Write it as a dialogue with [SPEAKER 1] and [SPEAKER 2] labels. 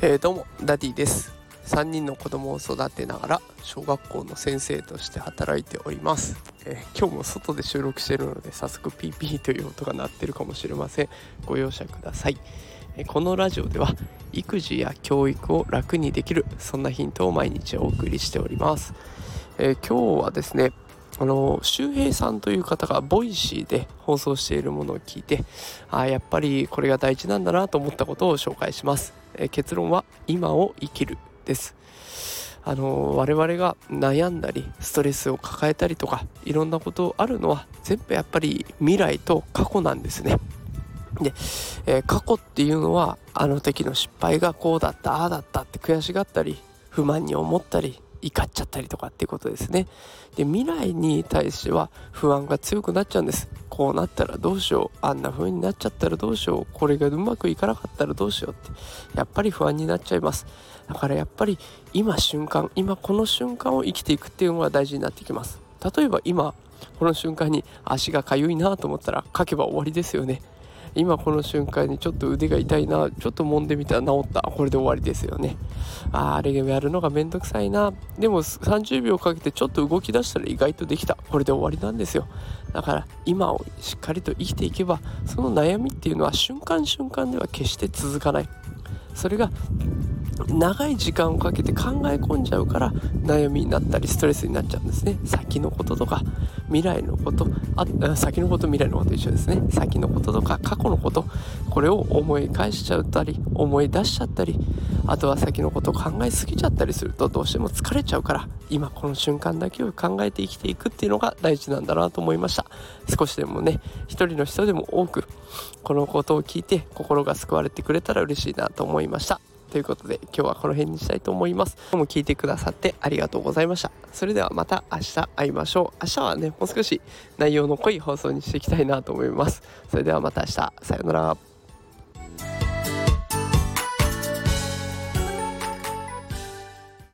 [SPEAKER 1] えー、どうもダディです。3人の子供を育てながら小学校の先生として働いております、えー、今日も外で収録してるので早速ピーピという音が鳴ってるかもしれません。ご容赦ください、えー、このラジオでは育児や教育を楽にできるそんなヒントを毎日お送りしております、え今日はですねあの周平さんという方が Voicy で放送しているものを聞いてあやっぱりこれが大事なんだなと思ったことを紹介します、え結論は今を生きるです。あの我々が悩んだりストレスを抱えたりとかいろんなことあるのは全部やっぱり未来と過去なんですね。で、えー、過去っていうのはあの時の失敗がこうだったああだったって悔しがったり不満に思ったり怒っちゃったりとかっていうことですね。で未来に対しては不安が強くなっちゃうんです。こうなったらどうしよう。あんな風になっちゃったらどうしよう。これがうまくいかなかったらどうしようって。やっぱり不安になっちゃいます。だからやっぱり今瞬間今この瞬間を生きていくっていうのが大事になってきます。例えば今この瞬間に足がかゆいなと思ったら書けば終わりですよね。今この瞬間にちょっと腕が痛いなちょっと揉んでみたら治った。これで終わりですよね。ああれやるのがめんどくさいな。でも30秒かけてちょっと動き出したら意外とできた。これで終わりなんですよ。だから今をしっかりと生きていけばその悩みっていうのは瞬間瞬間では決して続かない。それが長い時間をかけて考え込んじゃうから悩みになったりストレスになっちゃうんですね。先のこととか未来のことあ先のこと未来のこと一緒ですね。先のこととか過去のことこれを思い返しちゃったり思い出しちゃったりあとは先のことを考えすぎちゃったりするとどうしても疲れちゃうから今この瞬間だけを考えて生きていくっていうのが大事なんだなと思いました。少しでもね一人の人でも多くこのことを聞いて心が救われてくれたら嬉しいなと思いました。ということで今日はこの辺にしたいと思います。今日も聞いてくださってありがとうございました。それではまた明日会いましょう。明日はね、もう少し内容の濃い放送にしていきたいなと思います。それではまた明日。さようなら。